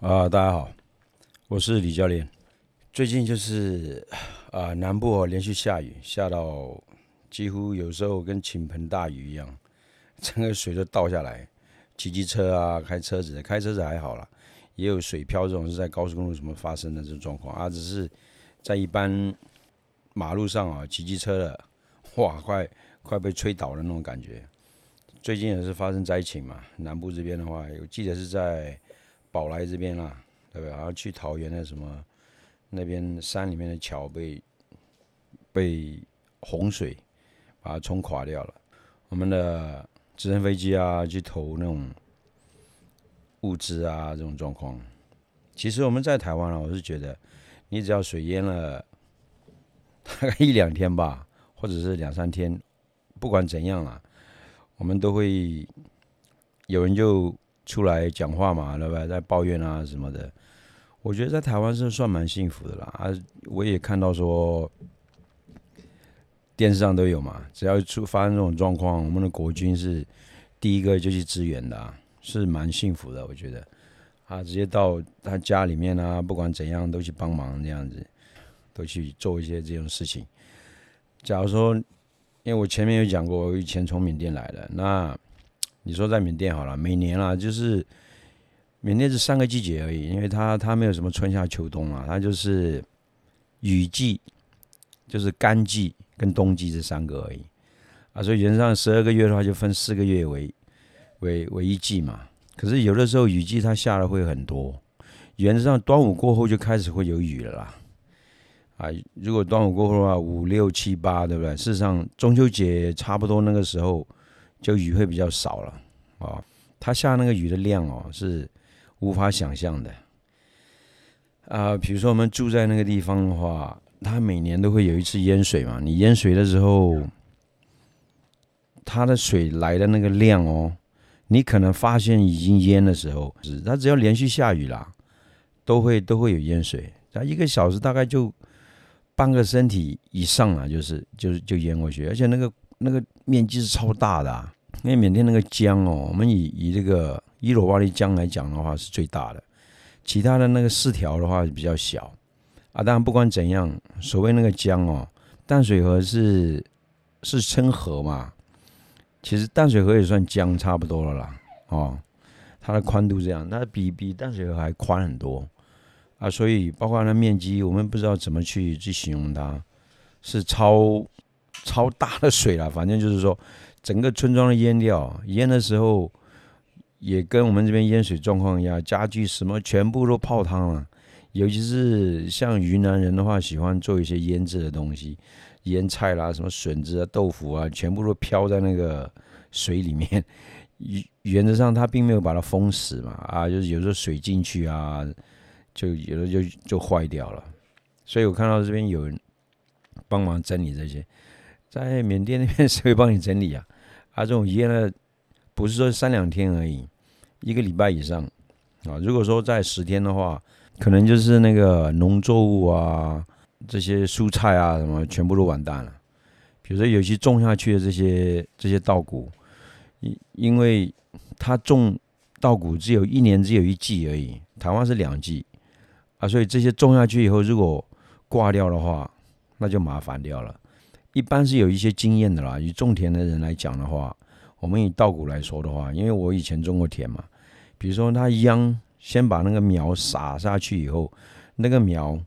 啊，大家好，我是李教练。最近就是啊，南部连续下雨，下到几乎有时候跟倾盆大雨一样，整个水都倒下来。骑机车啊，开车子，开车子还好啦，也有水漂这种是在高速公路什么发生的这种状况啊，只是在一般马路上啊，骑机车的，哇，快快被吹倒的那种感觉。最近也是发生灾情嘛，南部这边的话，我记得是在宝来这边啦，对不对？然后去桃园的什么那边山里面的桥被被洪水把它冲垮掉了，我们的。直升飞机啊，去投那种物资啊，这种状况。其实我们在台湾啊，我是觉得，你只要水淹了，大概一两天吧，或者是两三天，不管怎样啦，我们都会有人就出来讲话嘛，对吧？在抱怨啊什么的。我觉得在台湾是算蛮幸福的啦。啊，我也看到说。电视上都有嘛，只要出发生这种状况，我们的国军是第一个就去支援的，是蛮幸福的。我觉得啊，直接到他家里面啊，不管怎样都去帮忙，这样子都去做一些这种事情。假如说，因为我前面有讲过，我以前从缅甸来的，那你说在缅甸好了，每年啊，就是缅甸是三个季节而已，因为它它没有什么春夏秋冬啊，它就是雨季，就是干季。跟冬季这三个而已啊，所以原则上十二个月的话，就分四个月为为为一季嘛。可是有的时候雨季它下的会很多，原则上端午过后就开始会有雨了啦。啊，如果端午过后的话，五六七八，对不对？事实上中秋节差不多那个时候就雨会比较少了哦。它下那个雨的量哦，是无法想象的啊。比如说我们住在那个地方的话。它每年都会有一次淹水嘛？你淹水的时候，它的水来的那个量哦，你可能发现已经淹的时候，它只要连续下雨啦，都会都会有淹水。它一个小时大概就半个身体以上啊，就是就是就淹过去，而且那个那个面积是超大的啊。因为缅甸那个江哦，我们以以这个伊罗瓦利江来讲的话是最大的，其他的那个四条的话比较小。啊，当然不管怎样，所谓那个江哦，淡水河是是称河嘛，其实淡水河也算江差不多了啦，哦，它的宽度这样，那比比淡水河还宽很多。啊，所以包括它面积，我们不知道怎么去去形容它，是超超大的水了，反正就是说整个村庄的淹掉，淹的时候也跟我们这边淹水状况一样，家具什么全部都泡汤了。尤其是像云南人的话，喜欢做一些腌制的东西，腌菜啦，什么笋子啊、豆腐啊，全部都飘在那个水里面。原原则上，它并没有把它封死嘛，啊，就是有时候水进去啊，就有的就就坏掉了。所以我看到这边有人帮忙整理这些，在缅甸那边谁会帮你整理啊？啊，这种腌了不是说三两天而已，一个礼拜以上啊。如果说在十天的话，可能就是那个农作物啊，这些蔬菜啊什么，全部都完蛋了。比如说有些种下去的这些这些稻谷，因因为它种稻谷只有一年只有一季而已，台湾是两季啊，所以这些种下去以后，如果挂掉的话，那就麻烦掉了。一般是有一些经验的啦，以种田的人来讲的话，我们以稻谷来说的话，因为我以前种过田嘛，比如说它秧。先把那个苗撒下去以后，那个苗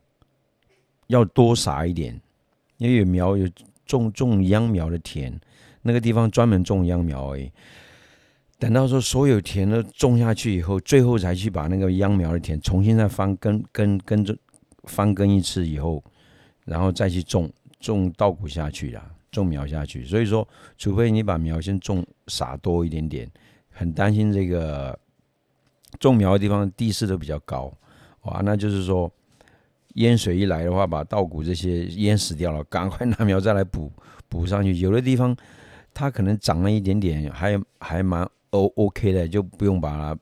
要多撒一点，因为有苗有种种秧苗的田，那个地方专门种秧苗而已。等到说所有田都种下去以后，最后才去把那个秧苗的田重新再翻耕耕耕着翻耕一次以后，然后再去种种稻谷下去啦，种苗下去。所以说，除非你把苗先种撒多一点点，很担心这个。种苗的地方地势都比较高，哇，那就是说淹水一来的话，把稻谷这些淹死掉了，赶快拿苗再来补 补上去。有的地方它可能长了一点点，还还蛮 O OK 的，就不用把它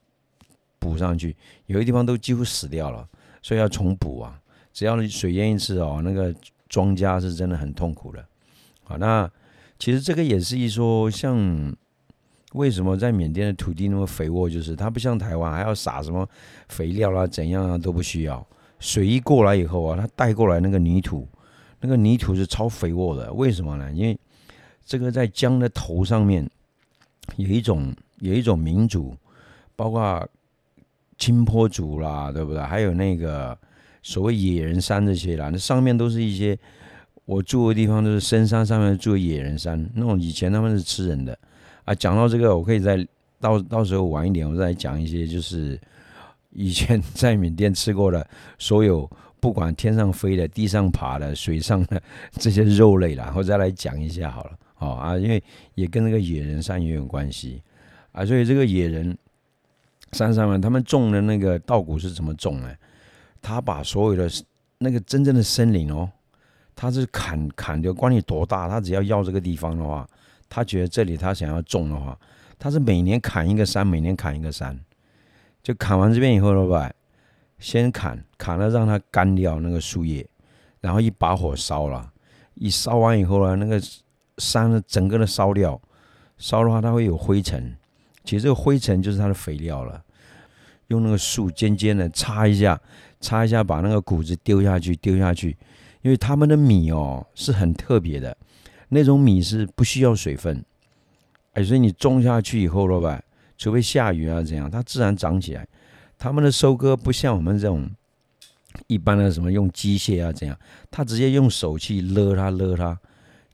补上去。有的地方都几乎死掉了，所以要重补啊。只要水淹一次哦，那个庄稼是真的很痛苦的。好，那其实这个也是一说，像为什么在缅甸的土地那么肥沃？就是它不像台湾还要撒什么肥料啦，怎样啊都不需要。水一过来以后啊，它带过来那个泥土，那个泥土是超肥沃的。为什么呢？因为这个在江的头上面有一种有一种民族，包括青坡族啦，对不对？还有那个所谓野人山这些啦，那上面都是一些我住的地方都是深山上面住野人山，那种以前他们是吃人的啊。讲到这个，我可以再到到时候晚一点，我再讲一些就是以前在缅甸吃过的所有不管天上飞的、地上爬的、水上的这些肉类啦，我再来讲一下好了。哦啊，因为也跟那个野人山也有关系啊，所以这个野人山上面他们种的那个稻谷是怎么种呢？他把所有的那个真正的森林哦，他是砍砍掉，管你多大，他只要要这个地方的话，他觉得这里他想要种的话，他是每年砍一个山，每年砍一个山，就砍完这边以后了吧，先砍砍了让它干掉那个树叶，然后一把火烧了，一烧完以后呢，那个。山整个的烧掉，烧的话它会有灰尘，其实这个灰尘就是它的肥料了。用那个树尖尖的擦一下，擦一下把那个谷子丢下去，丢下去。因为他们的米哦是很特别的，那种米是不需要水分，哎，所以你种下去以后了吧，除非下雨啊怎样，它自然长起来。他们的收割不像我们这种一般的什么用机械啊怎样，他直接用手去勒它勒它。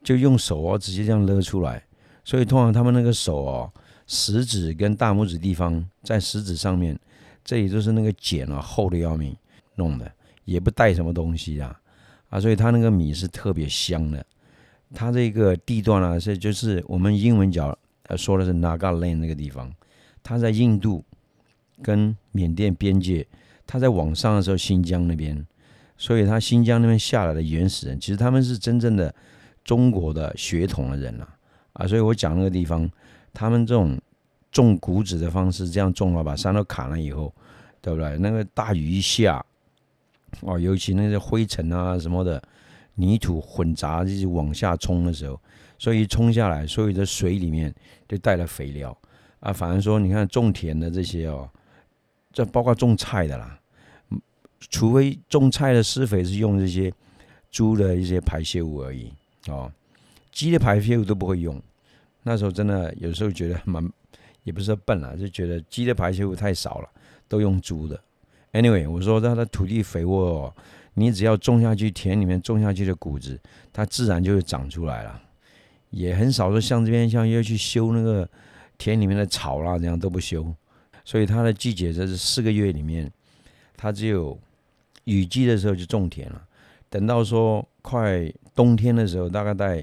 就用手哦，直接这样勒出来，所以通常他们那个手哦，食指跟大拇指地方在食指上面，这里就是那个茧啊，厚的要命，弄的也不带什么东西啊，啊，所以它那个米是特别香的。它这个地段呢，是就是我们英文讲呃说的是 Nagaland 那个地方，它在印度跟缅甸边界，它在往上的时候新疆那边，所以它新疆那边下来的原始人，其实他们是真正的。中国的血统的人了啊，所以我讲那个地方，他们这种种谷子的方式，这样种了，把山都砍了以后，对不对？那个大雨一下，哦，尤其那些灰尘啊什么的，泥土混杂，就是往下冲的时候，所以冲下来，所有的水里面就带了肥料啊。反而说，你看种田的这些哦，这包括种菜的啦，除非种菜的施肥是用这些猪的一些排泄物而已。哦，鸡的排泄物都不会用，那时候真的有时候觉得蛮，也不是笨了，就觉得鸡的排泄物太少了，都用猪的。Anyway，我说它的土地肥沃，哦你只要种下去，田里面种下去的谷子，它自然就会长出来了。也很少说像这边像要去修那个田里面的草啦，这样都不修。所以它的季节在这四个月里面，它只有雨季的时候就种田了。等到说快冬天的时候，大概在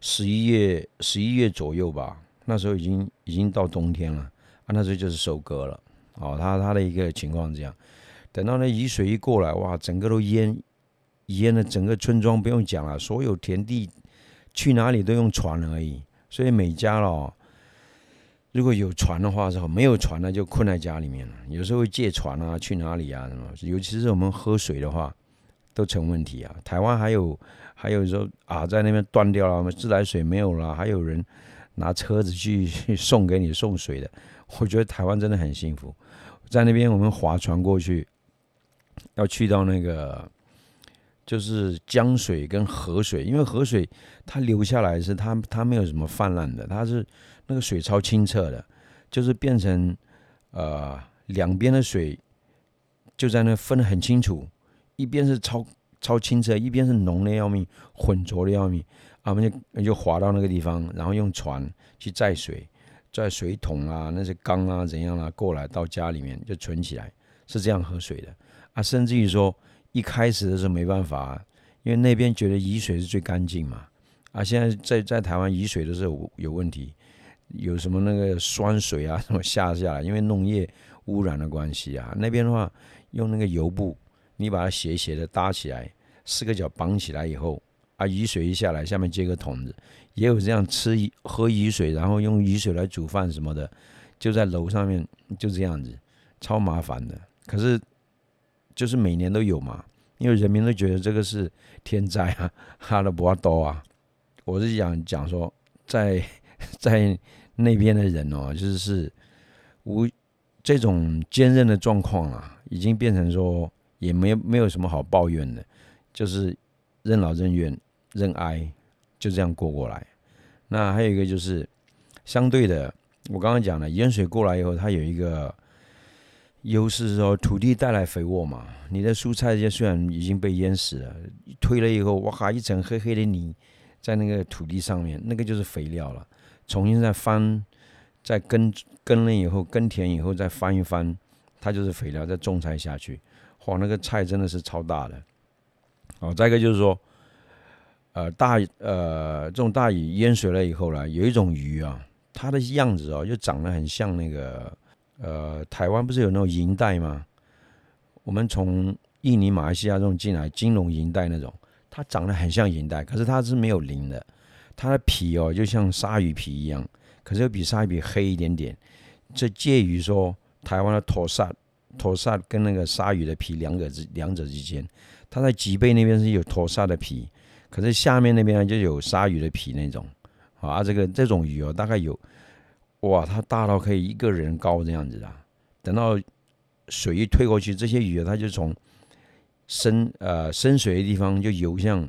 十一月十一月左右吧，那时候已经已经到冬天了啊，那时候就是收割了。哦，他他的一个情况这样。等到那雨水一过来，哇，整个都淹淹了整个村庄，不用讲了，所有田地去哪里都用船而已。所以每家咯，如果有船的话是好，没有船呢就困在家里面了。有时候会借船啊，去哪里啊什么？尤其是我们喝水的话。都成问题啊！台湾还有还有说啊，在那边断掉了，我们自来水没有了，还有人拿车子去送给你送水的。我觉得台湾真的很幸福，在那边我们划船过去，要去到那个就是江水跟河水，因为河水它流下来是它它没有什么泛滥的，它是那个水超清澈的，就是变成呃两边的水就在那分得很清楚。一边是超超清澈，一边是浓的要命，浑浊的要命。啊，我们就就滑到那个地方，然后用船去载水，载水桶啊，那些缸啊，怎样啊，过来到家里面就存起来，是这样喝水的。啊，甚至于说一开始的时候没办法，因为那边觉得雨水是最干净嘛。啊，现在在在台湾雨水都是有有问题，有什么那个酸水啊什么下下来，因为农业污染的关系啊。那边的话用那个油布。你把它斜斜的搭起来，四个角绑起来以后，啊，雨水一下来，下面接个桶子，也有这样吃喝雨水，然后用雨水来煮饭什么的，就在楼上面就这样子，超麻烦的。可是就是每年都有嘛，因为人民都觉得这个是天灾啊，哈的不多啊。我是想讲说，在 在那边的人哦，就是是无这种坚韧的状况啊，已经变成说也没没有什么好抱怨的，就是任劳任怨、任哀，就这样过过来。那还有一个就是相对的，我刚刚讲了，盐水过来以后，它有一个优势是，说土地带来肥沃嘛。你的蔬菜这些虽然已经被淹死了，推了以后，哇哈，一层黑黑的泥在那个土地上面，那个就是肥料了。重新再翻，再耕耕了以后，耕田以后再翻一翻，它就是肥料，再种菜下去，哇，那个菜真的是超大的。哦，再一个就是说。呃，大呃，这种大雨淹水了以后呢，有一种鱼啊，它的样子哦，就长得很像那个呃，台湾不是有那种银带吗？我们从印尼、马来西亚这种进来金融银带那种，它长得很像银带，可是它是没有鳞的，它的皮哦，就像鲨鱼皮一样，可是又比鲨鱼皮黑一点点，这介于说台湾的托萨托萨跟那个鲨鱼的皮两者之两者之间，它在脊背那边是有托萨的皮。可是下面那边，就有鲨鱼的皮那种，啊，这个这种鱼哦，大概有，哇，它大到可以一个人高这样子的。等到水一退过去，这些鱼它就从深呃深水的地方就游向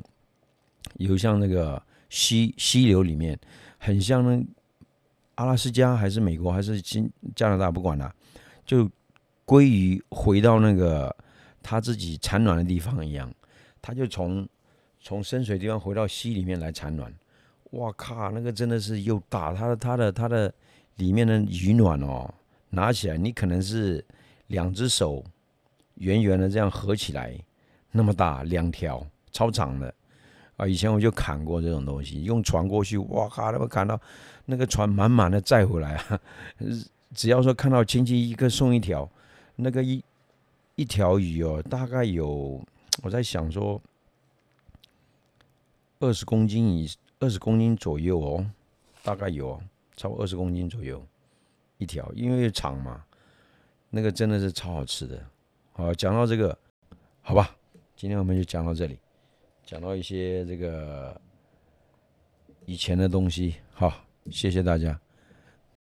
游向那个溪溪流里面，很像那阿拉斯加还是美国还是新加拿大不管了，就鲑鱼回到那个它自己产卵的地方一样，它就从。从深水地方回到溪里面来产卵，哇靠，那个真的是又大，它的它的它的里面的鱼卵哦，拿起来你可能是两只手圆圆的这样合起来那么大，两条超长的啊！以前我就砍过这种东西，用船过去，哇靠，那么砍到那个船满满的载回来啊！只要说看到亲戚一个送一条，那个一一条鱼哦，大概有我在想说。二十公斤以二十公斤左右哦，大概有超过二十公斤左右一条，因为长嘛，那个真的是超好吃的。好，讲到这个，好吧，今天我们就讲到这里，讲到一些这个以前的东西。好，谢谢大家。